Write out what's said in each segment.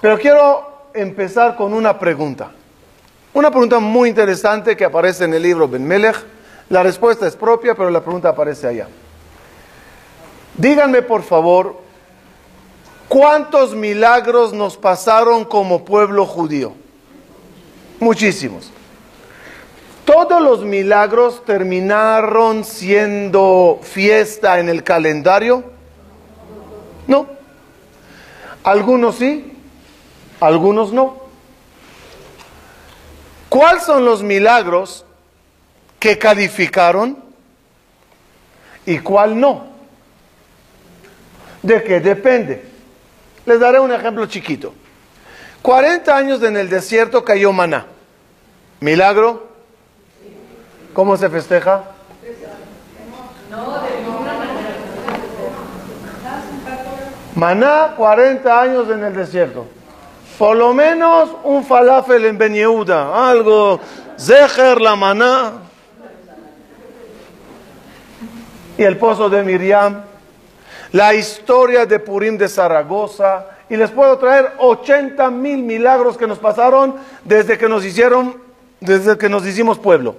Pero quiero empezar con una pregunta. Una pregunta muy interesante que aparece en el libro Ben Melech. La respuesta es propia, pero la pregunta aparece allá. Díganme, por favor, ¿cuántos milagros nos pasaron como pueblo judío? Muchísimos. ¿Todos los milagros terminaron siendo fiesta en el calendario? No. Algunos sí, algunos no. ¿Cuáles son los milagros que calificaron y cuál no? ¿De qué depende? Les daré un ejemplo chiquito. 40 años en el desierto cayó maná. ¿Milagro? ¿Cómo se festeja? Maná, 40 años en el desierto. Por lo menos un falafel en Ben Yehuda, algo, Zeher, la maná. Y el pozo de Miriam, la historia de Purim de Zaragoza, y les puedo traer 80 mil milagros que nos pasaron desde que nos hicieron, desde que nos hicimos pueblo.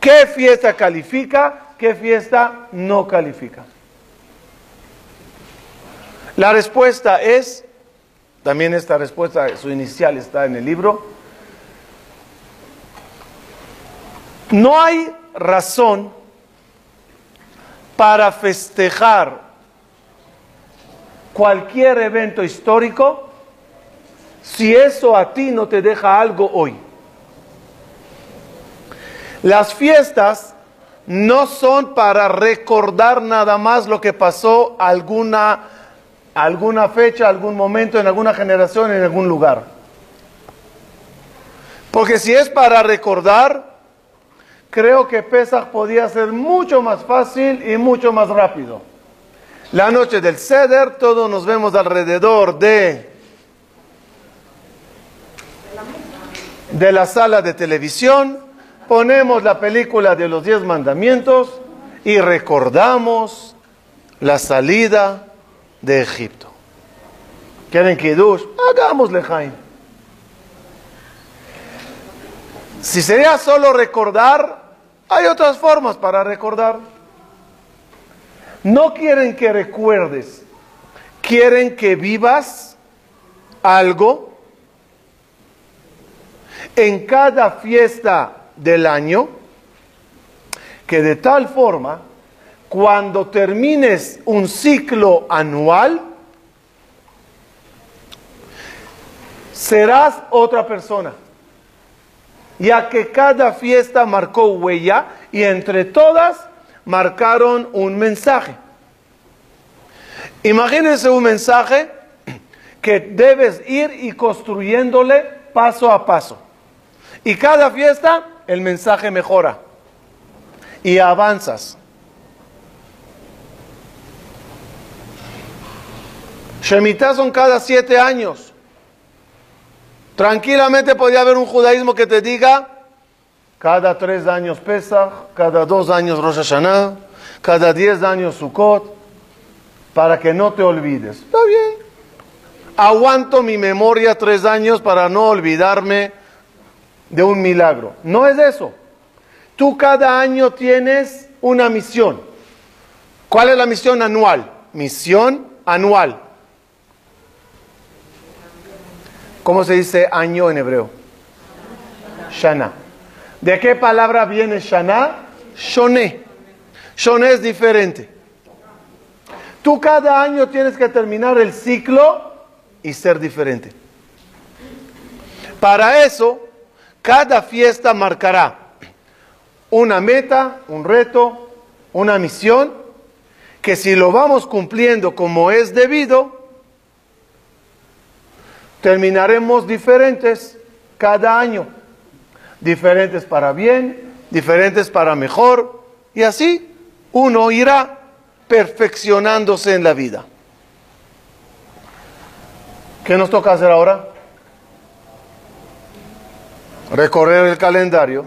¿Qué fiesta califica? ¿Qué fiesta no califica? La respuesta es, también esta respuesta, su inicial está en el libro, no hay razón para festejar cualquier evento histórico si eso a ti no te deja algo hoy. Las fiestas no son para recordar nada más lo que pasó alguna, alguna fecha, algún momento, en alguna generación, en algún lugar. Porque si es para recordar, creo que Pesach podía ser mucho más fácil y mucho más rápido. La noche del Seder, todos nos vemos alrededor de, de la sala de televisión, ponemos la película de los diez mandamientos y recordamos la salida de Egipto. ¿Quieren Kiddush? Hagámosle, Jaime. Si sería solo recordar, hay otras formas para recordar. No quieren que recuerdes, quieren que vivas algo en cada fiesta del año, que de tal forma, cuando termines un ciclo anual, serás otra persona, ya que cada fiesta marcó huella y entre todas marcaron un mensaje. Imagínense un mensaje que debes ir y construyéndole paso a paso. Y cada fiesta el mensaje mejora y avanzas. Shemitah son cada siete años. Tranquilamente podría haber un judaísmo que te diga cada tres años Pesach, cada dos años Rosh Hashanah, cada diez años Sukkot, para que no te olvides. Está bien. Aguanto mi memoria tres años para no olvidarme de un milagro. No es eso. Tú cada año tienes una misión. ¿Cuál es la misión anual? Misión anual. ¿Cómo se dice año en hebreo? Shana. ¿De qué palabra viene Shana? Shoné. Shoné es diferente. Tú cada año tienes que terminar el ciclo y ser diferente. Para eso, cada fiesta marcará una meta, un reto, una misión, que si lo vamos cumpliendo como es debido, terminaremos diferentes cada año. Diferentes para bien, diferentes para mejor, y así uno irá perfeccionándose en la vida. ¿Qué nos toca hacer ahora? recorrer el calendario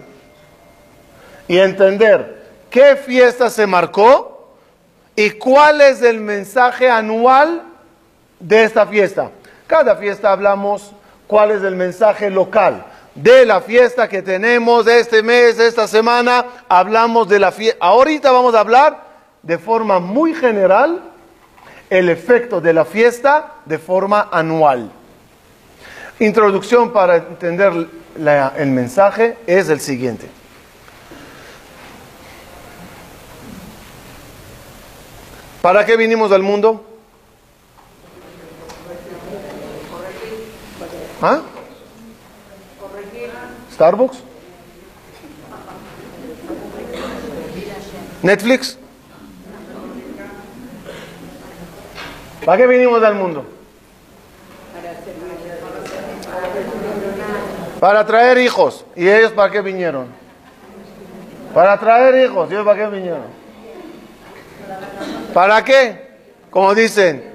y entender qué fiesta se marcó y cuál es el mensaje anual de esta fiesta. Cada fiesta hablamos cuál es el mensaje local de la fiesta que tenemos este mes, esta semana. Hablamos de la fiesta. Ahorita vamos a hablar de forma muy general el efecto de la fiesta de forma anual. Introducción para entender el mensaje es el siguiente. ¿Para qué vinimos al mundo? ¿Ah? ¿Starbucks? ¿Netflix? ¿Para qué vinimos al mundo? Para traer hijos. ¿Y ellos para qué vinieron? Para traer hijos. ¿Y ellos para qué vinieron? ¿Para qué? Como dicen,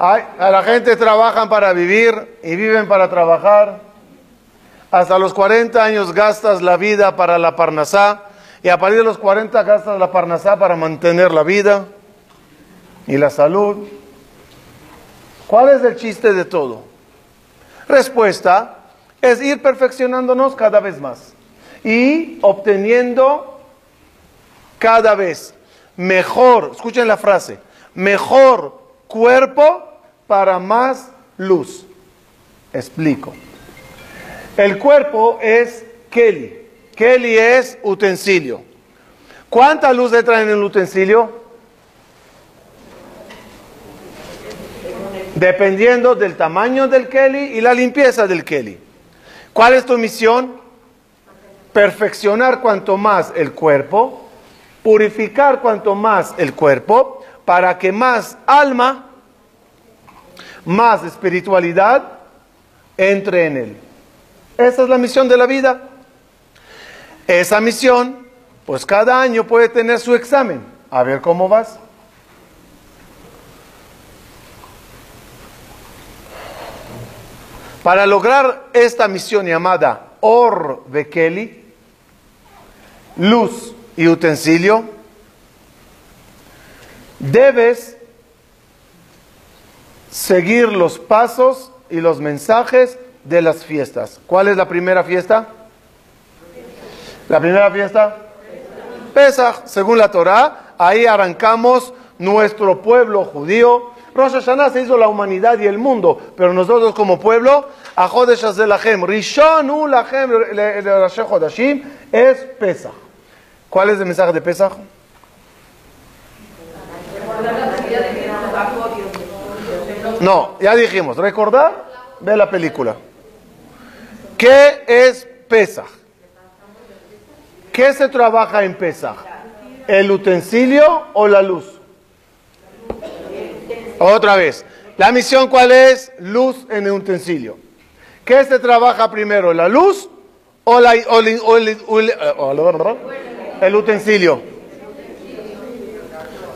a la gente trabajan para vivir y viven para trabajar. Hasta los 40 años gastas la vida para la parnasá y a partir de los 40 gastas la parnasá para mantener la vida y la salud. ¿Cuál es el chiste de todo? Respuesta, es ir perfeccionándonos cada vez más y obteniendo cada vez mejor, escuchen la frase, mejor cuerpo para más luz. Explico. El cuerpo es Kelly. Kelly es utensilio. ¿Cuánta luz entra en el utensilio? Dependiendo del tamaño del Kelly y la limpieza del Kelly. ¿Cuál es tu misión? Perfeccionar cuanto más el cuerpo, purificar cuanto más el cuerpo, para que más alma, más espiritualidad entre en él. Esa es la misión de la vida. Esa misión, pues cada año puede tener su examen. A ver cómo vas. Para lograr esta misión llamada Or Bekeli, luz y utensilio, debes seguir los pasos y los mensajes de las fiestas. ¿Cuál es la primera fiesta? La primera fiesta, Pesach, según la Torah, ahí arrancamos nuestro pueblo judío Rosh Hashanah se hizo la humanidad y el mundo, pero nosotros como pueblo, Ajodesh Lachem, Rishonu Lachem Hodashim, es Pesach. ¿Cuál es el mensaje de Pesach? No, ya dijimos, recordar, ve la película. ¿Qué es Pesach? ¿Qué se trabaja en Pesach? ¿El utensilio o la luz? Otra vez. ¿La misión cuál es? Luz en el utensilio. ¿Qué se trabaja primero? ¿La luz o, la, el utensilio?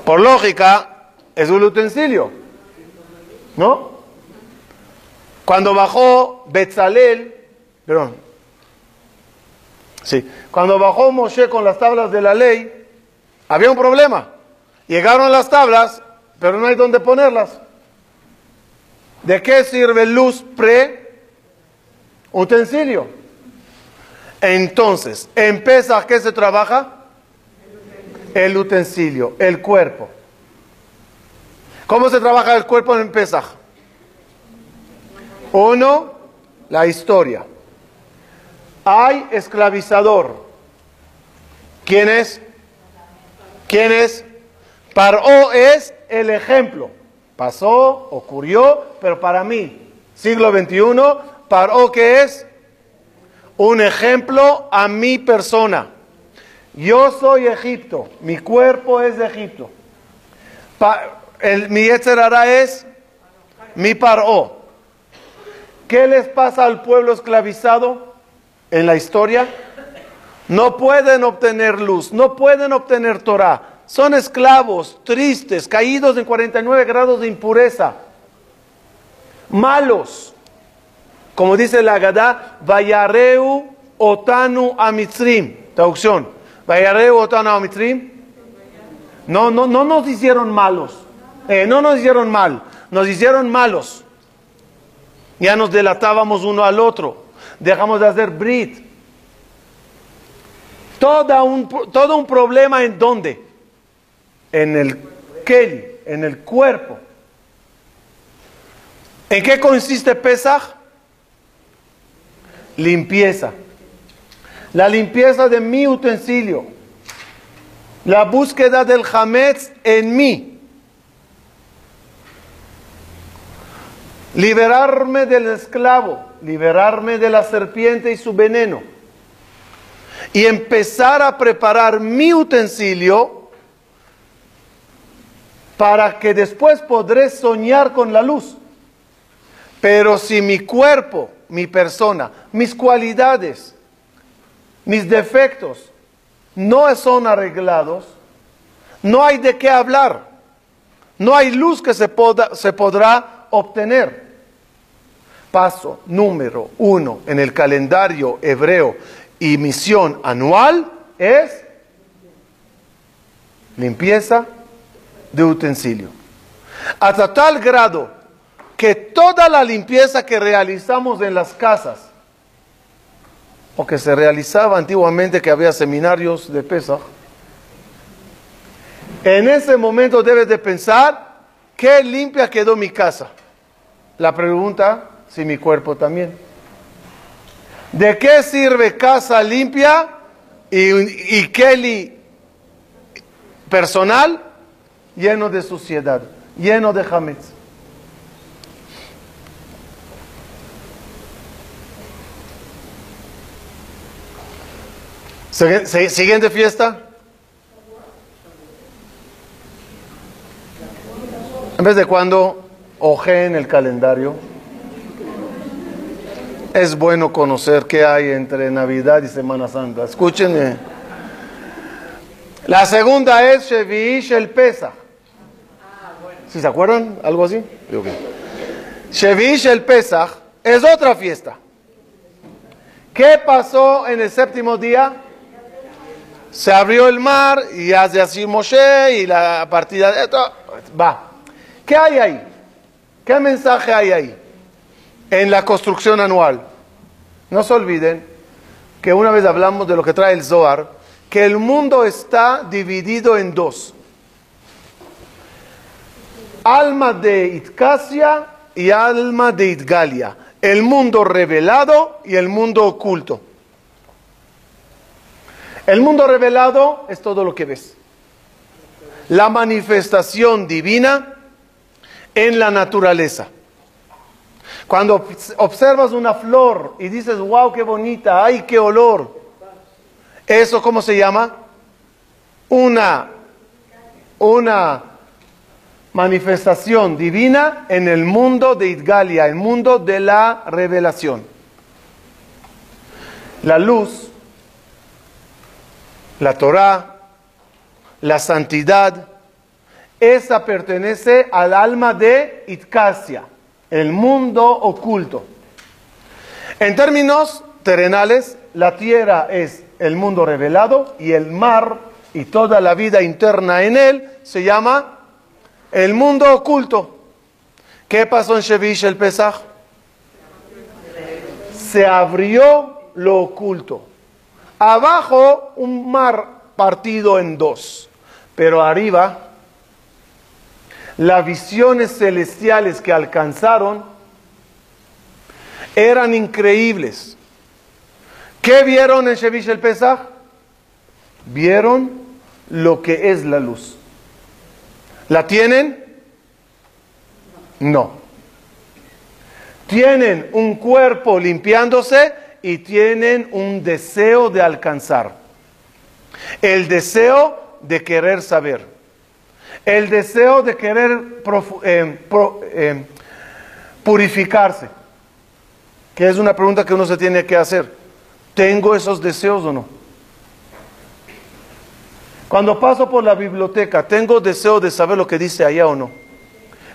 Por lógica, es un utensilio. ¿No? Cuando bajó Betzalel, perdón, sí, cuando bajó Moshe con las tablas de la ley, había un problema. Llegaron las tablas pero no hay dónde ponerlas. ¿De qué sirve luz pre utensilio? Entonces, en Pesach, ¿qué se trabaja? El utensilio, el cuerpo. ¿Cómo se trabaja el cuerpo en Pesach? Uno, la historia. Hay esclavizador. ¿Quién es? ¿Quién es? Paró es el ejemplo. Pasó, ocurrió, pero para mí, siglo XXI, Paró que es un ejemplo a mi persona. Yo soy Egipto, mi cuerpo es de Egipto. Mi Yetzerara es mi Paró. ¿Qué les pasa al pueblo esclavizado en la historia? No pueden obtener luz, no pueden obtener Torah son esclavos, tristes, caídos en 49 grados de impureza, malos. Como dice la Gadá, Vayareu Otanu Amitzrim. Traducción. Vayareu Otanu Amitzrim. No, no, no nos hicieron malos. Eh, no nos hicieron mal. Nos hicieron malos. Ya nos delatábamos uno al otro. Dejamos de hacer brit. Todo un, todo un problema en dónde? En el Kelly, en el cuerpo. ¿En qué consiste Pesach? Limpieza. La limpieza de mi utensilio. La búsqueda del Hametz en mí. Liberarme del esclavo, liberarme de la serpiente y su veneno. Y empezar a preparar mi utensilio para que después podré soñar con la luz. Pero si mi cuerpo, mi persona, mis cualidades, mis defectos no son arreglados, no hay de qué hablar. No hay luz que se, se podrá obtener. Paso número uno en el calendario hebreo y misión anual es limpieza de utensilio. Hasta tal grado que toda la limpieza que realizamos en las casas, o que se realizaba antiguamente que había seminarios de Pesach, en ese momento debes de pensar, ¿qué limpia quedó mi casa? La pregunta, si mi cuerpo también. ¿De qué sirve casa limpia y, y Kelly personal lleno de suciedad, lleno de jametz? Siguiente fiesta. En vez de cuando en el calendario, es bueno conocer qué hay entre Navidad y Semana Santa. Escuchen. La segunda es Shevish el Pesa. ¿Sí se acuerdan? ¿Algo así? Shevish el Pesach es otra fiesta. ¿Qué pasó en el séptimo día? se abrió el mar y hace así Moshe y la partida esto va. ¿Qué hay ahí? ¿Qué mensaje hay ahí? En la construcción anual. No se olviden que una vez hablamos de lo que trae el Zohar, que el mundo está dividido en dos. Alma de Itcasia y alma de Itgalia. El mundo revelado y el mundo oculto. El mundo revelado es todo lo que ves. La manifestación divina en la naturaleza. Cuando observas una flor y dices, wow, qué bonita, ay, qué olor. ¿Eso cómo se llama? Una, una manifestación divina en el mundo de Idgalia, el mundo de la revelación. La luz la Torah, la santidad, esa pertenece al alma de Itcasia, el mundo oculto. En términos terrenales, la tierra es el mundo revelado y el mar y toda la vida interna en él se llama el mundo oculto. ¿Qué pasó en Shevish el Pesach? Se abrió lo oculto. Abajo un mar partido en dos, pero arriba las visiones celestiales que alcanzaron eran increíbles. ¿Qué vieron en Shevish el Pesach? Vieron lo que es la luz. ¿La tienen? No. Tienen un cuerpo limpiándose y tienen un deseo de alcanzar. El deseo de querer saber. El deseo de querer eh, eh, purificarse. Que es una pregunta que uno se tiene que hacer. ¿Tengo esos deseos o no? Cuando paso por la biblioteca, ¿tengo deseo de saber lo que dice allá o no?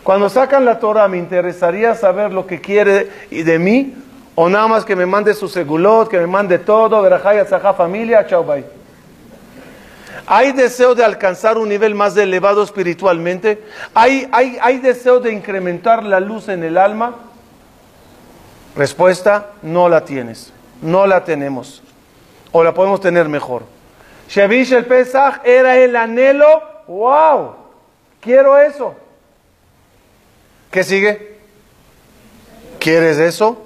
Cuando sacan la Torah, me interesaría saber lo que quiere de mí o nada más que me mande su segulot, que me mande todo, verajaya, tzajá, familia, chao, bye. ¿Hay deseo de alcanzar un nivel más elevado espiritualmente? ¿Hay, hay, ¿Hay deseo de incrementar la luz en el alma? Respuesta, no la tienes. No la tenemos. O la podemos tener mejor. Shevish el Pesach era el anhelo. ¡Wow! Quiero eso. ¿Qué sigue? ¿Quieres eso?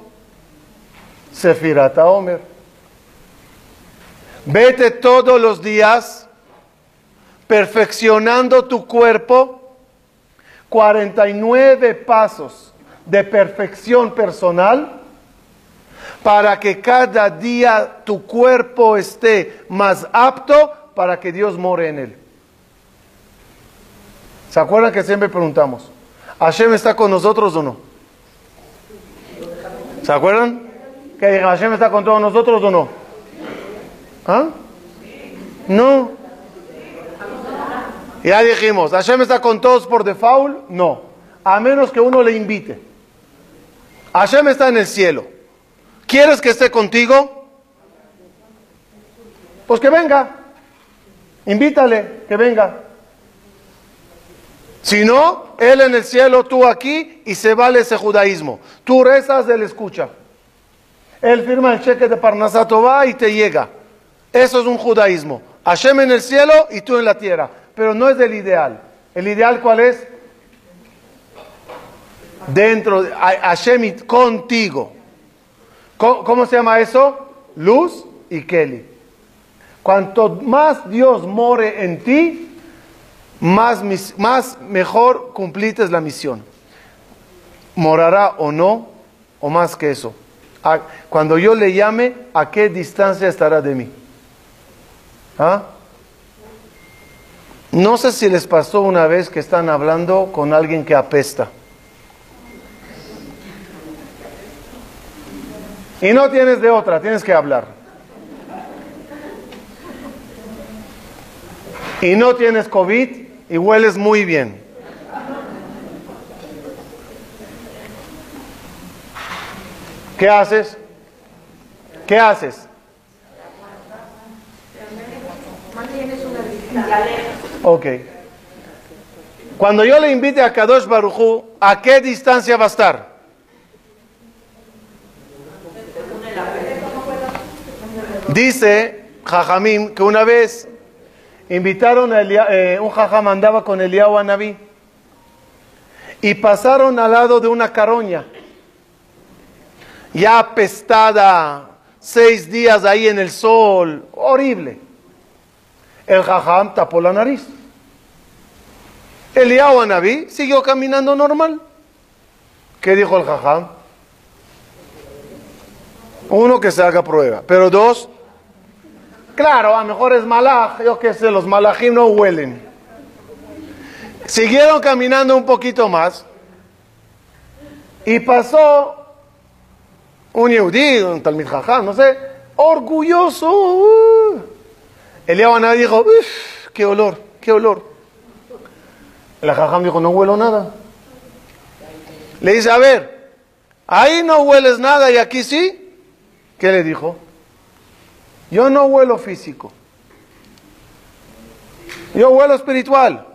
Sefirata Omer. Vete todos los días perfeccionando tu cuerpo. 49 pasos de perfección personal para que cada día tu cuerpo esté más apto para que Dios more en él. ¿Se acuerdan que siempre preguntamos? ¿Hashem está con nosotros o no? ¿Se acuerdan? Que Hashem está con todos nosotros o no? ¿Ah? No. Ya dijimos, ¿Hashem está con todos por default? No. A menos que uno le invite. Hashem está en el cielo. ¿Quieres que esté contigo? Pues que venga. Invítale, que venga. Si no, Él en el cielo, tú aquí, y se vale ese judaísmo. Tú rezas, Él escucha. Él firma el cheque de Parnasato va y te llega. Eso es un judaísmo. Hashem en el cielo y tú en la tierra. Pero no es el ideal. ¿El ideal cuál es? Dentro, de Hashem contigo. ¿Cómo, se llama eso? Luz y Kelly. Cuanto más Dios more en ti, más, más mejor cumplites la misión. Morará o no, o más que eso. Cuando yo le llame, ¿a qué distancia estará de mí? ¿Ah? No sé si les pasó una vez que están hablando con alguien que apesta. Y no tienes de otra, tienes que hablar. Y no tienes COVID y hueles muy bien. ¿Qué haces? ¿Qué haces? Ok. Cuando yo le invite a Kadosh Baruchu, ¿a qué distancia va a estar? Dice Jajamim que una vez invitaron a eh, un jajam andaba con Eliyahu Anabí y pasaron al lado de una caroña ya apestada, seis días ahí en el sol, horrible. El jajam tapó la nariz. Eliyahu Anabí siguió caminando normal. ¿Qué dijo el jajam? Uno, que se haga prueba. Pero dos, Claro, a lo mejor es malaj, yo qué sé, los malajim no huelen. Siguieron caminando un poquito más y pasó un yehudí, un talmid jajam, no sé, orgulloso. Uh. El Eliyahu dijo, qué olor, qué olor. El jajam dijo, no huelo nada. Le dice, a ver, ahí no hueles nada y aquí sí. ¿Qué le dijo? Yo no huelo físico. Yo huelo espiritual.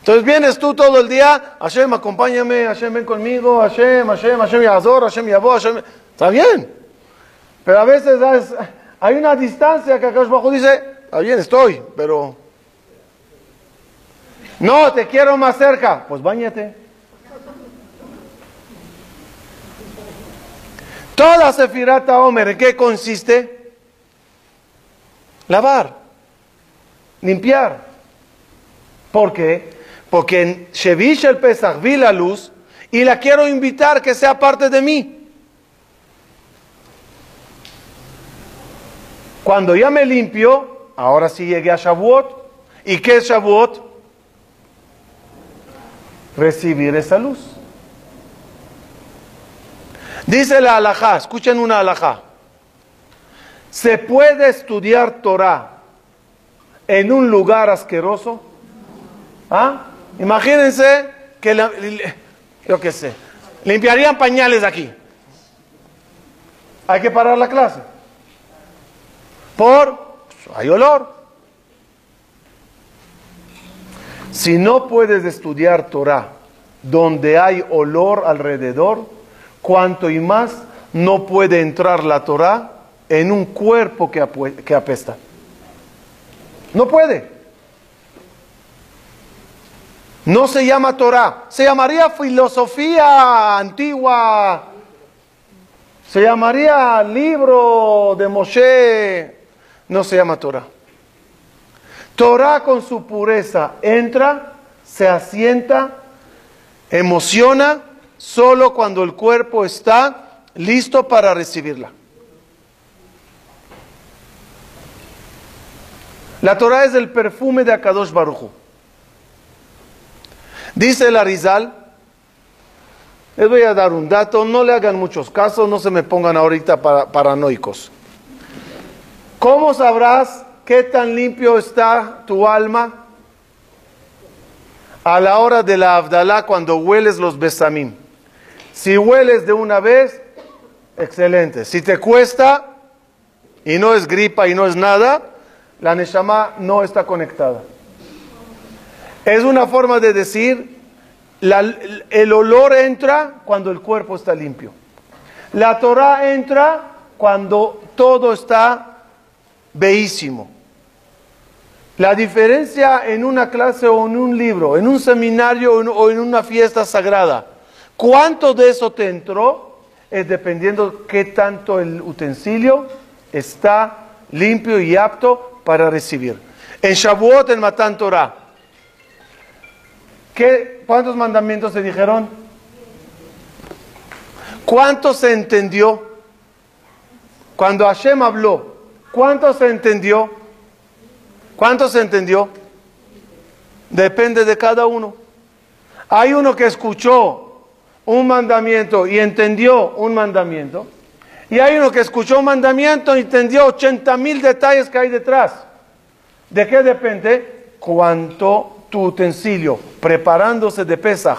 Entonces vienes tú todo el día, Hashem, acompáñame, Hashem, ven conmigo, Hashem, Hashem, Hashem, Yazor, Hashem, Yabo, Hashem. Está bien. Pero a veces hay una distancia que acá abajo dice, está bien, estoy, pero... No, te quiero más cerca. Pues bañate. Toda Sefirata Omer, ¿en qué consiste? Lavar, limpiar. ¿Por qué? Porque en Shevish el Pesach vi la luz y la quiero invitar que sea parte de mí. Cuando ya me limpio, ahora sí llegué a Shavuot. ¿Y qué es Shavuot? Recibir esa luz. Dice la alajá, escuchen una alajá. ¿Se puede estudiar Torah en un lugar asqueroso? ¿Ah? Imagínense que, yo qué sé, limpiarían pañales aquí. Hay que parar la clase. Por, hay olor. Si no puedes estudiar Torah donde hay olor alrededor, cuanto y más no puede entrar la Torah en un cuerpo que, que apesta. No puede. No se llama Torah, se llamaría filosofía antigua, se llamaría libro de Moshe, no se llama Torah. Torah con su pureza entra, se asienta, emociona solo cuando el cuerpo está listo para recibirla. La Torah es el perfume de Akadosh Baruchu. Dice el Arizal, les voy a dar un dato, no le hagan muchos casos, no se me pongan ahorita paranoicos. ¿Cómo sabrás qué tan limpio está tu alma a la hora de la Abdalá cuando hueles los besamim? Si hueles de una vez, excelente. Si te cuesta y no es gripa y no es nada, la Neshama no está conectada. Es una forma de decir, el olor entra cuando el cuerpo está limpio. La Torah entra cuando todo está bellísimo. La diferencia en una clase o en un libro, en un seminario o en una fiesta sagrada, cuánto de eso te entró es dependiendo qué tanto el utensilio está limpio y apto para recibir. En Shavuot, en Matan Torah, ¿Qué, ¿Cuántos mandamientos se dijeron? ¿Cuánto se entendió? Cuando Hashem habló, ¿cuánto se entendió? ¿Cuánto se entendió? Depende de cada uno. Hay uno que escuchó un mandamiento y entendió un mandamiento. Y hay uno que escuchó un mandamiento y entendió 80 mil detalles que hay detrás. ¿De qué depende? Cuánto tu utensilio preparándose de Pesach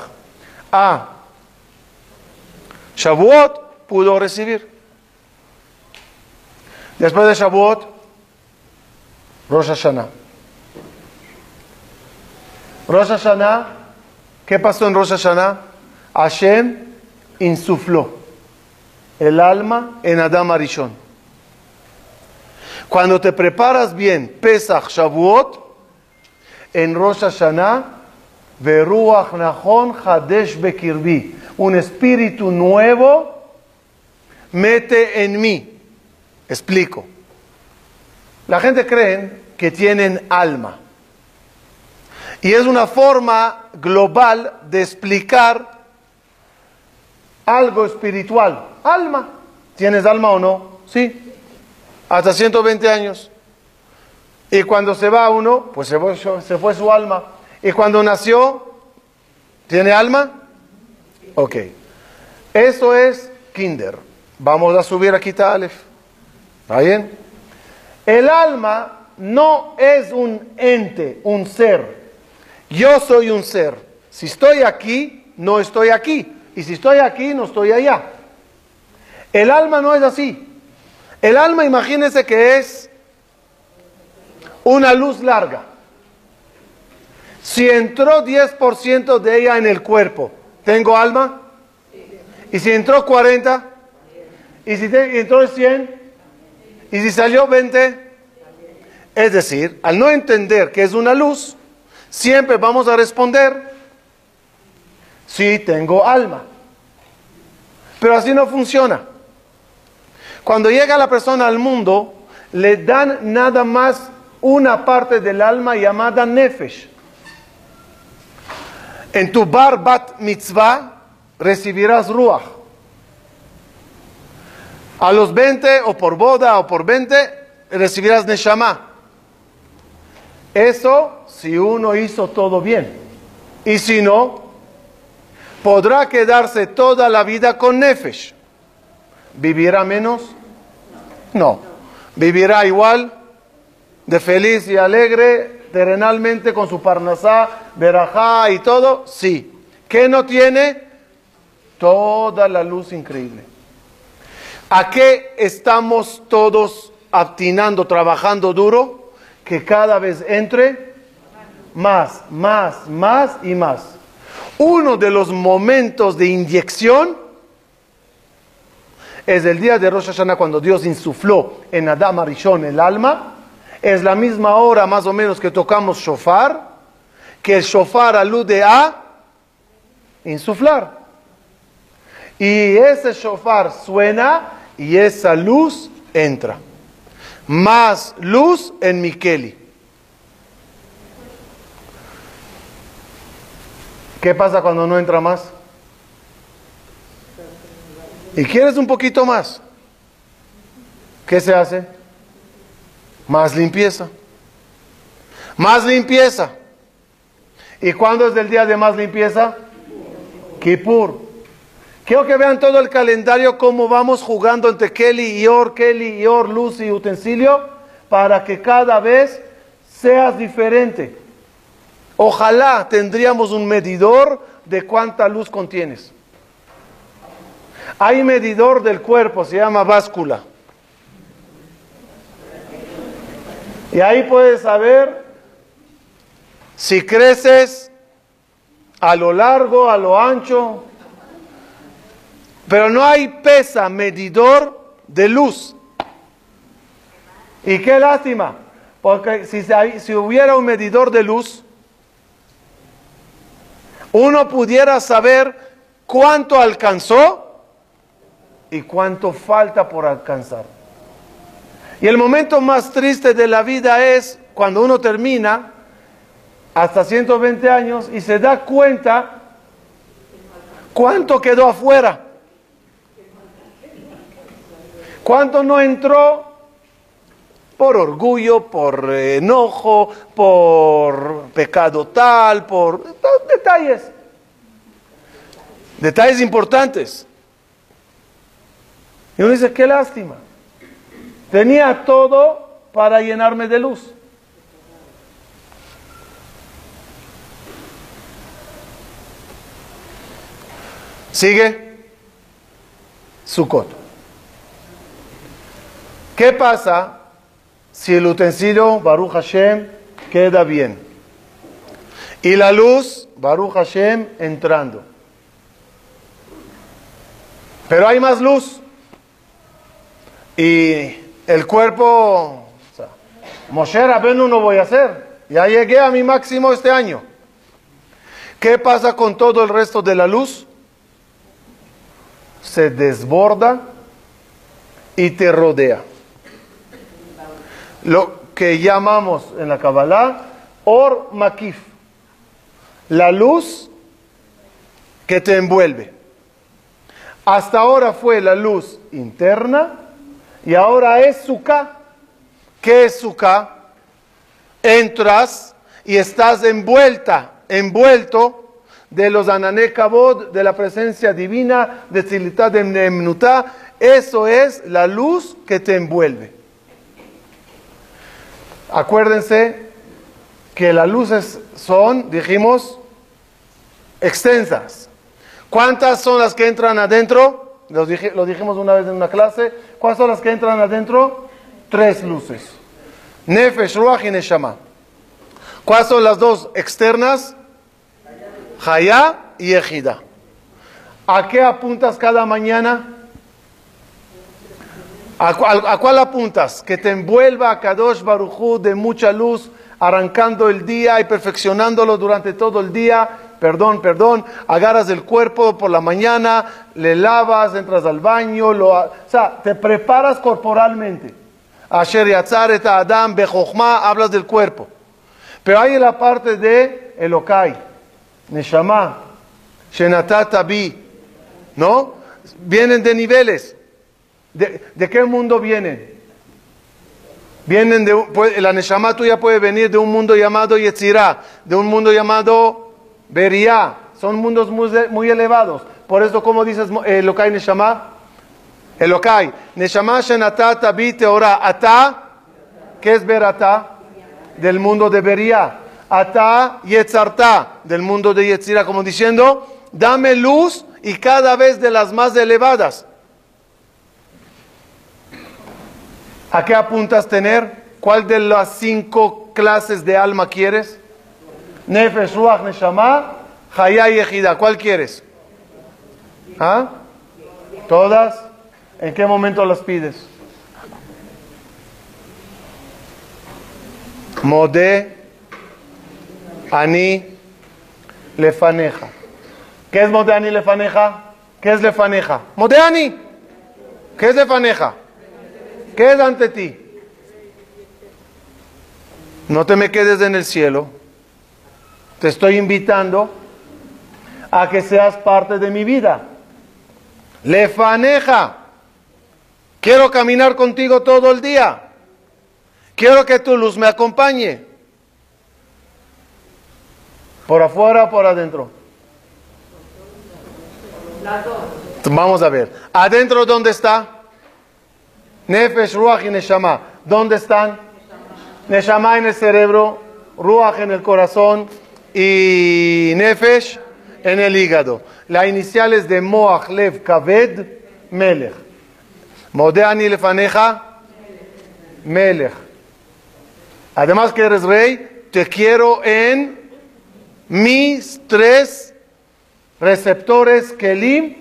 a Shavuot, pudo recibir. Después de Shavuot, Rosh Hashanah. Rosh Hashanah, ¿qué pasó en Rosh Hashanah? Hashem insufló el alma en Adam Arishon. Cuando te preparas bien, Pesach, Shavuot, en Rosh Hashanah, Veruach Nahon Hadesh Bekirbi, un espíritu nuevo mete en mí. Explico. La gente cree que tienen alma. Y es una forma global de explicar algo espiritual. Alma. ¿Tienes alma o no? Sí. Hasta 120 años. Y cuando se va uno, pues se fue, su alma. Y cuando nació, ¿tiene alma? Ok. Eso es kinder. Vamos a subir aquí a Aleph. ¿Está bien? El alma no es un ente, un ser. Yo soy un ser. Si estoy aquí, no estoy aquí. Y si estoy aquí, no estoy allá. El alma no es así. El alma, imagínense que es una luz larga. Si entró 10% de ella en el cuerpo, ¿tengo alma? ¿Y si entró 40? ¿Y si entró 100? ¿Y si salió 20? Es decir, al no entender que es una luz, siempre vamos a responder, sí tengo alma. Pero así no funciona. Cuando llega la persona al mundo, le dan nada más una parte del alma llamada nefesh. En tu bar bat mitzvah recibirás ruach. A los 20 o por boda o por 20 recibirás neshama. Eso si uno hizo todo bien. Y si no, podrá quedarse toda la vida con nefesh. ¿Vivirá menos? No. ¿Vivirá igual? de feliz y alegre terrenalmente con su parnasá, verajá y todo? Sí. ¿Qué no tiene? Toda la luz increíble. ¿A qué estamos todos atinando, trabajando duro? Que cada vez entre más, más, más y más. Uno de los momentos de inyección es el día de Rosh Hashanah cuando Dios insufló en Adam Arishon el alma, es la misma hora más o menos que tocamos shofar, que el shofar alude a insuflar. Y ese shofar suena y esa luz entra. Más luz en Mikeli. ¿Qué pasa cuando no entra más? Y quieres un poquito más. ¿Qué se hace? Más limpieza. Más limpieza. ¿Y cuándo es el día de más limpieza? Kippur. Quiero que vean todo el calendario, cómo vamos jugando entre Kelly y Or, Kelly y Or, luz y utensilio, para que cada vez seas diferente. Ojalá tendríamos un medidor de cuánta luz contienes. Hay medidor del cuerpo, se llama báscula. Y ahí puedes saber si creces a lo largo, a lo ancho, pero no hay pesa medidor de luz. Y qué lástima, porque si, si hubiera un medidor de luz, uno pudiera saber cuánto alcanzó y cuánto falta por alcanzar. Y el momento más triste de la vida es cuando uno termina hasta 120 años y se da cuenta cuánto quedó afuera. ¿Cuánto no entró por orgullo, por enojo, por pecado tal, por detalles? Detalles importantes. Y uno dice, qué lástima. Tenía todo para llenarme de luz. Sigue Sukkot. ¿Qué pasa si el utensilio Baruch Hashem queda bien? Y la luz Baruch Hashem entrando. Pero hay más luz. Y el cuerpo, o sea, Moshe Rabenu no voy a hacer. Ya llegué a mi máximo este año. ¿Qué pasa con todo el resto de la luz? Se desborda y te rodea lo que llamamos en la Kabbalah Or Makif, la luz que te envuelve. Hasta ahora fue la luz interna y ahora es Sukkah. ¿Qué es Sukkah? Entras y estás envuelta, envuelto de los anané de la presencia divina, de Tzilitá de Mnutá. Eso es la luz que te envuelve. Acuérdense que las luces son, dijimos, extensas. ¿Cuántas son las que entran adentro? Lo, dijimos una vez en una clase. ¿Cuántas son las que entran adentro? Tres luces. Nefesh, Ruach y Neshama. ¿Cuáles son las dos externas? Hayá y Ejida. ¿A qué apuntas cada mañana? ¿A cuál, apuntas? Que te envuelva a Kadosh Barujú de mucha luz, arrancando el día y perfeccionándolo durante todo el día. Perdón, perdón. Agarras el cuerpo por la mañana, le lavas, entras al baño, lo, o sea, te preparas corporalmente. Asher Yatzaret Adam Bejochma, hablas del cuerpo. Pero hay la parte de Elokai, Neshama, Shenatat Abi, ¿no? Vienen de niveles. ¿De, qué mundo vienen? Vienen de, la Neshama tuya puede venir de un mundo llamado Yetzirah, de un mundo llamado Beria. Son mundos muy, elevados. Por eso, como dices, Elokai Neshama? Elokai. Neshama Shenata Tabi Teora. Ata, ¿qué es Berata? Del mundo de Beria. Ata Yetzarta, del mundo de Yetzirah, como diciendo, dame luz y cada vez de las más elevadas. ¿A qué apuntas tener? ¿Cuál de las cinco clases de alma quieres? Nefesh, Ruach, Neshama, Hayá y Ejida. ¿Cuál quieres? ¿Ah? ¿Todas? ¿En qué momento las pides? Mode Ani Lefaneja. ¿Qué es Mode Ani Lefaneja? ¿Qué es Lefaneja? Mode Ani. ¿Qué es Lefaneja? ¿Qué es ante ti? No te me quedes en el cielo. Te estoy invitando a que seas parte de mi vida. Lefaneja. Quiero caminar contigo todo el día. Quiero que tu luz me acompañe. ¿Por afuera o por adentro? Vamos a ver. ¿Adentro dónde está? Nefesh, Ruach y Neshama. ¿Dónde están? Neshama en el cerebro, Ruach en el corazón y Nefesh en el hígado. Las iniciales de Moach, Lev, Kaved, Melech. Modeani Lefaneja, Melech. Además que eres rey, te quiero en mis tres receptores Kelim,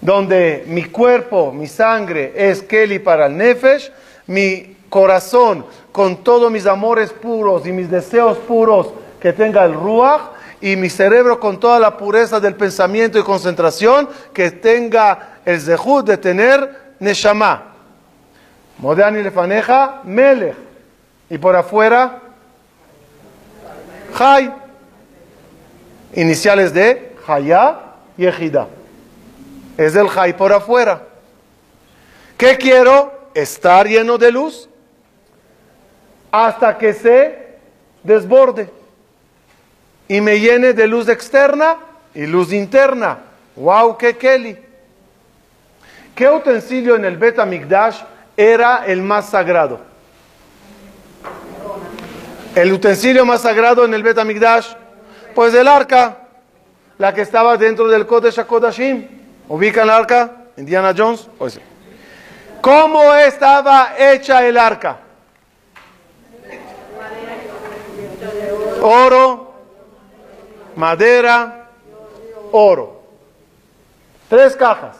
donde mi cuerpo, mi sangre es Keli para el Nefesh, mi corazón con todos mis amores puros y mis deseos puros que tenga el Ruach, y mi cerebro con toda la pureza del pensamiento y concentración que tenga el Zehut de tener Neshama. Modani lefaneja, Melech. Y por afuera, Jai. Iniciales de Jaya y Ejida. Es el Jai por afuera. ¿Qué quiero? Estar lleno de luz hasta que se desborde y me llene de luz externa y luz interna. ¡Wow! ¡Qué Kelly! ¿Qué utensilio en el Bet era el más sagrado? El utensilio más sagrado en el Bet pues el arca, la que estaba dentro del Kodesh HaKodashim. ¿Ubican el arca? Indiana Jones. Pues, ¿Cómo estaba hecha el arca? Oro, madera, oro. Tres cajas.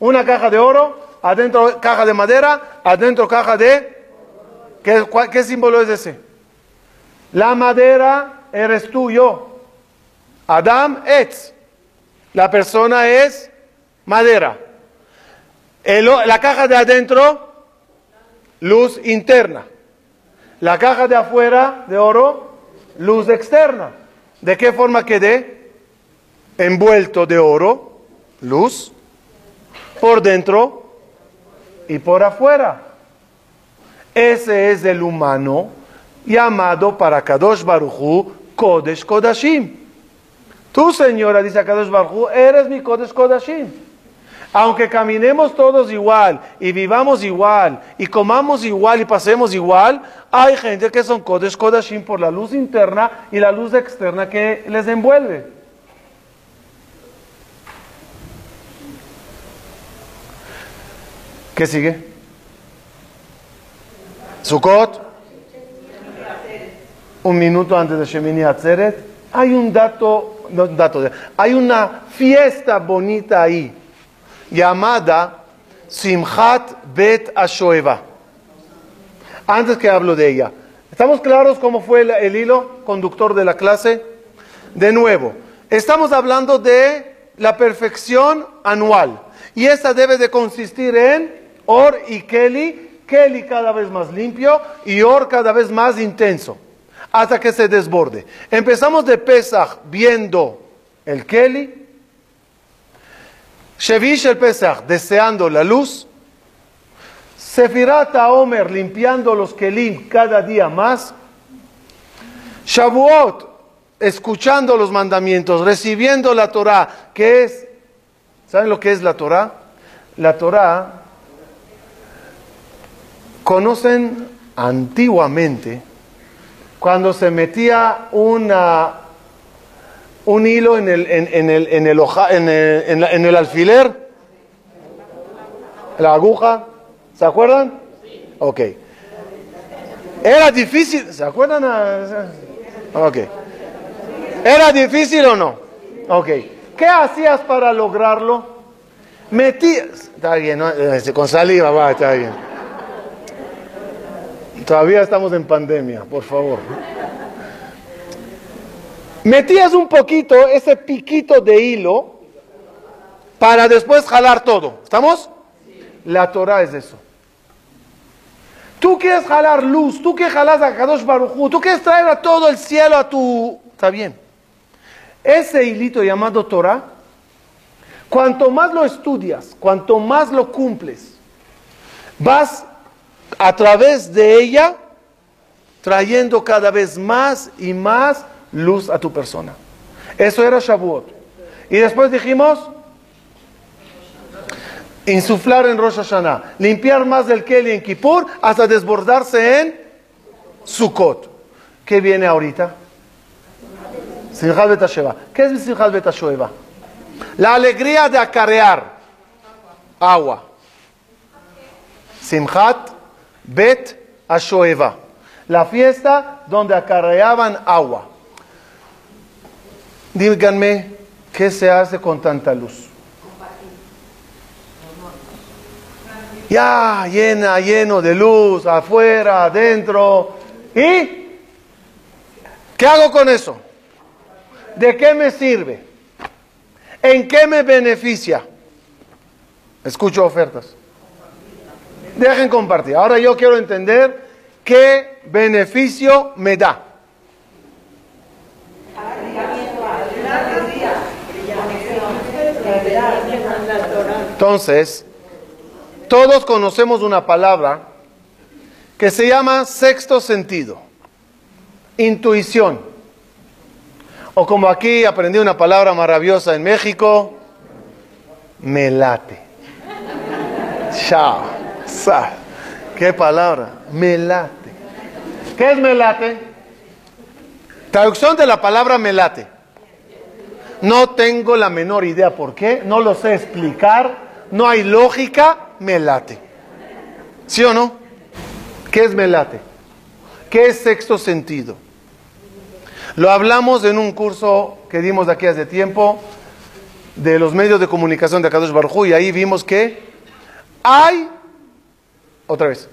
Una caja de oro, adentro caja de madera, adentro caja de... ¿Qué, qué símbolo es ese? La madera eres tú, yo. Adam es. La persona es madera. la caja de adentro, luz interna. La caja de afuera, de oro, luz externa. ¿De qué forma quedé? Envuelto de oro, luz, por dentro y por afuera. Ese es el humano llamado para Kadosh Baruchu Kodesh Kodashim. Tú, señora, dice Kadosh Baruchu, eres mi Kodesh Kodashim. Aunque caminemos todos igual y vivamos igual y comamos igual y pasemos igual, hay gente que son Kodesh Kodashim por la luz interna y la luz externa que les envuelve. ¿Qué sigue? Sukkot. Un minuto antes de Shemini Atzeret. Hay un dato, no, hay una fiesta bonita ahí llamada Simchat Bet Ashoeva. Antes que hablo de ella, ¿estamos claros cómo fue el, hilo conductor de la clase? De nuevo, estamos hablando de la perfección anual y esta debe de consistir en Or y Kelly, Kelly cada vez más limpio y Or cada vez más intenso, hasta que se desborde. Empezamos de Pesach viendo el Kelly, Shevish el Pesach, deseando la luz. Sefirat Omer, limpiando los Kelim cada día más. Shavuot, escuchando los mandamientos, recibiendo la Torah, que es, ¿saben lo que es la Torah? La Torah, conocen antiguamente, cuando se metía una, un hilo en el, en, el, en el, en el, alfiler, la aguja, ¿se acuerdan? Ok. Era difícil, ¿se acuerdan? Ok. ¿Era difícil o no? Ok. ¿Qué hacías para lograrlo? Metías, está bien, ¿no? Eh, con saliva va, está bien. Todavía estamos en pandemia, por favor. Metías un poquito ese piquito de hilo para después jalar todo. ¿Estamos? La Torah es eso. Tú quieres jalar luz, tú quieres jalar a Kadosh Baruj tú quieres traer a todo el cielo a tu... Está bien. Ese hilito llamado Torah, cuanto más lo estudias, cuanto más lo cumples, vas a través de ella trayendo cada vez más y más luz a tu persona. Eso era Shavuot. Y después dijimos, insuflar en Rosh Hashanah, limpiar más del Keli en Kippur hasta desbordarse en Sukkot. ¿Qué viene ahorita? Simchat Betasheva. ¿Qué es Simchat Betasheva? La alegría de acarrear agua. Simchat Bet Ashoeva. La fiesta donde acarreaban agua. Díganme, ¿qué se hace con tanta luz? Ya llena, lleno de luz, afuera, adentro. ¿Y qué hago con eso? ¿De qué me sirve? ¿En qué me beneficia? Escucho ofertas. Dejen compartir. Ahora yo quiero entender qué beneficio me da. Entonces, todos conocemos una palabra que se llama sexto sentido, intuición. O como aquí aprendí una palabra maravillosa en México, melate. Chao. ¿Qué palabra? Melate. ¿Qué es melate? Traducción de la palabra melate. No tengo la menor idea por qué, no lo sé explicar, no hay lógica, me late. ¿Sí o no? ¿Qué es melate? ¿Qué es sexto sentido? Lo hablamos en un curso que dimos de aquí hace tiempo de los medios de comunicación de Kadosh Barjú y ahí vimos que hay, otra vez,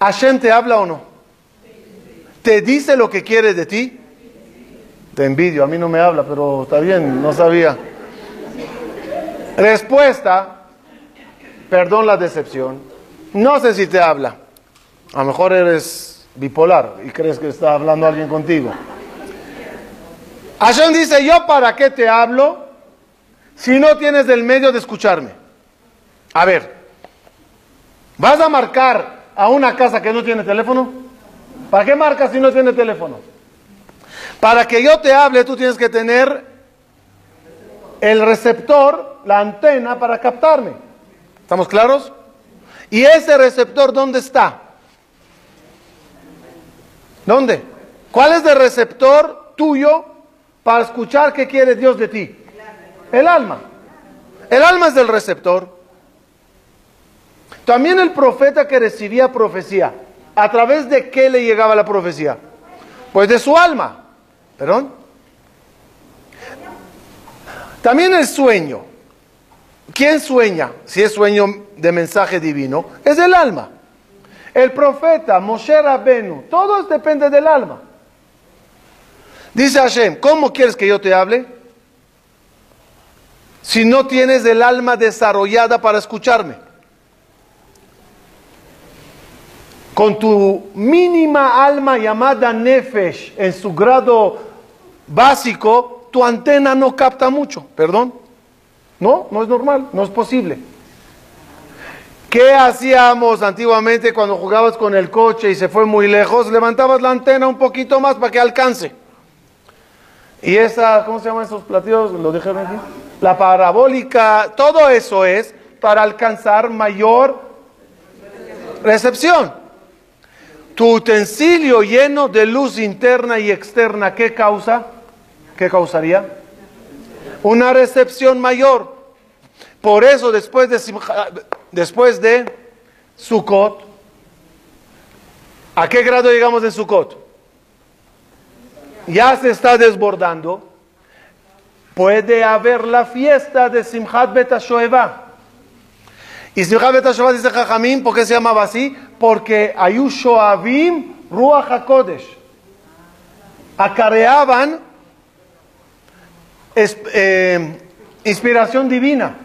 ¿Hashem te habla o no? ¿Te dice lo que quiere de ti? Te envidio, a mí no me habla, pero está bien, no sabía. Respuesta, perdón la decepción, no sé si te habla. A lo mejor eres bipolar y crees que está hablando alguien contigo. Hashem dice, yo para qué te hablo si no tienes el medio de escucharme. A ver, ¿vas a marcar a una casa que no tiene teléfono? ¿Para qué marcas si no tiene teléfono? Para que yo te hable, tú tienes que tener el receptor, la antena para captarme. ¿Estamos claros? ¿Y ese receptor dónde está? ¿Dónde? ¿Cuál es el receptor tuyo para escuchar qué quiere Dios de ti? El alma. El alma es el receptor. También el profeta que recibía profecía, ¿a través de qué le llegaba la profecía? Pues de su alma. ¿Perdón? También el sueño. ¿Quién sueña? Si es sueño de mensaje divino, es el alma. El profeta, Moshe Rabenu, todo depende del alma. Dice Hashem, ¿cómo quieres que yo te hable? Si no tienes el alma desarrollada para escucharme. Con tu mínima alma llamada Nefesh en su grado básico, tu antena no capta mucho, perdón. No, no es normal, no es posible. ¿Qué hacíamos antiguamente cuando jugabas con el coche y se fue muy lejos? Levantabas la antena un poquito más para que alcance. Y esa, ¿cómo se llaman esos platillos? ¿Lo dijeron aquí? La parabólica, todo eso es para alcanzar mayor recepción. Tu utensilio lleno de luz interna y externa, ¿qué causa? ¿Qué causaría? Una recepción mayor. Por eso después de, después de Sukkot, ¿a qué grado llegamos en Sukkot? Ya se está desbordando. puede haber la fiesta de Simchat Bet. Y HaShoeva dice Jajamín, ¿por qué se llamaba así? Porque Ayu Shoavim Ruach HaKodesh. Acareaban es- eh, inspiración divina.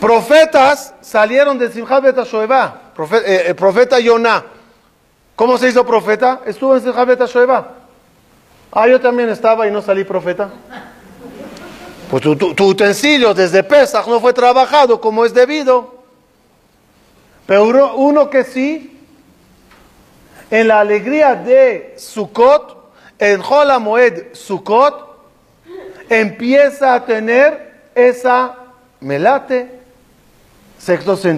Profetas salieron de Simchat Bet HaShoeva. Profe- eh, el profeta. ¿Cómo se hizo profeta? Estuvo en Simchat Bet HaShoeva. Ah, yo también estaba y no salí profeta. Pues tu, utensilio desde Pesach no fue trabajado como es debido. Pero uno, que sí, en la alegría de Sukkot, en Jola Moed Sukkot, empieza a tener esa melate, sexto sentido.